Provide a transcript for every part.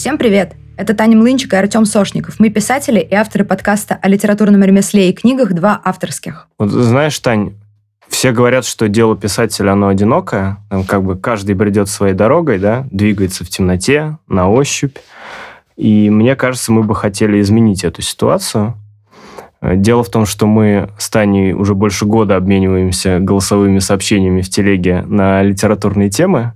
Всем привет! Это Таня Млынчик и Артем Сошников. Мы писатели и авторы подкаста о литературном ремесле и книгах «Два авторских». Вот знаешь, Тань, все говорят, что дело писателя, оно одинокое. Там как бы каждый бредет своей дорогой, да, двигается в темноте, на ощупь. И мне кажется, мы бы хотели изменить эту ситуацию. Дело в том, что мы с Таней уже больше года обмениваемся голосовыми сообщениями в телеге на литературные темы.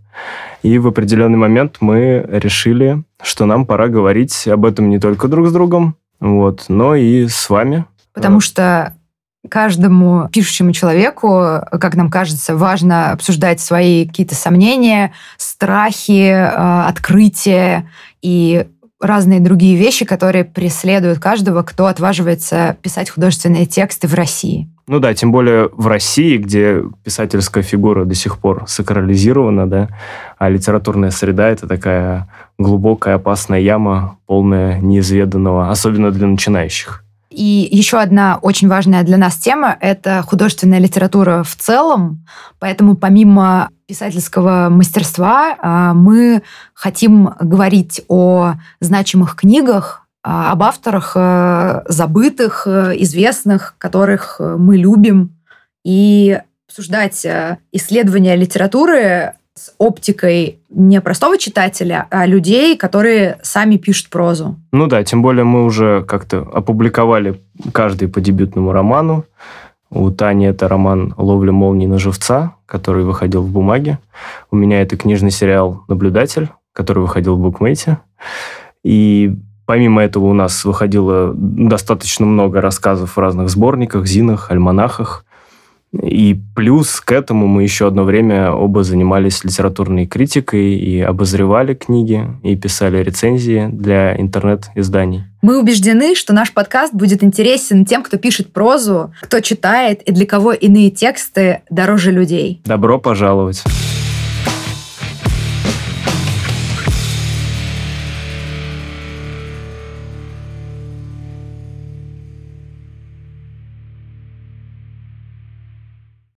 И в определенный момент мы решили, что нам пора говорить об этом не только друг с другом, вот, но и с вами. Потому что каждому пишущему человеку, как нам кажется, важно обсуждать свои какие-то сомнения, страхи, э, открытия и разные другие вещи, которые преследуют каждого, кто отваживается писать художественные тексты в России. Ну да, тем более в России, где писательская фигура до сих пор сакрализирована, да, а литературная среда — это такая глубокая опасная яма, полная неизведанного, особенно для начинающих. И еще одна очень важная для нас тема — это художественная литература в целом. Поэтому помимо писательского мастерства а, мы хотим говорить о значимых книгах, а, об авторах э, забытых, э, известных, которых э, мы любим, и обсуждать исследования литературы с оптикой не простого читателя, а людей, которые сами пишут прозу. Ну да, тем более мы уже как-то опубликовали каждый по дебютному роману. У Тани это роман «Ловля молнии на живца», который выходил в бумаге. У меня это книжный сериал «Наблюдатель», который выходил в букмейте. И Помимо этого у нас выходило достаточно много рассказов в разных сборниках, зинах, альманахах. И плюс к этому мы еще одно время оба занимались литературной критикой и обозревали книги, и писали рецензии для интернет-изданий. Мы убеждены, что наш подкаст будет интересен тем, кто пишет прозу, кто читает и для кого иные тексты дороже людей. Добро пожаловать!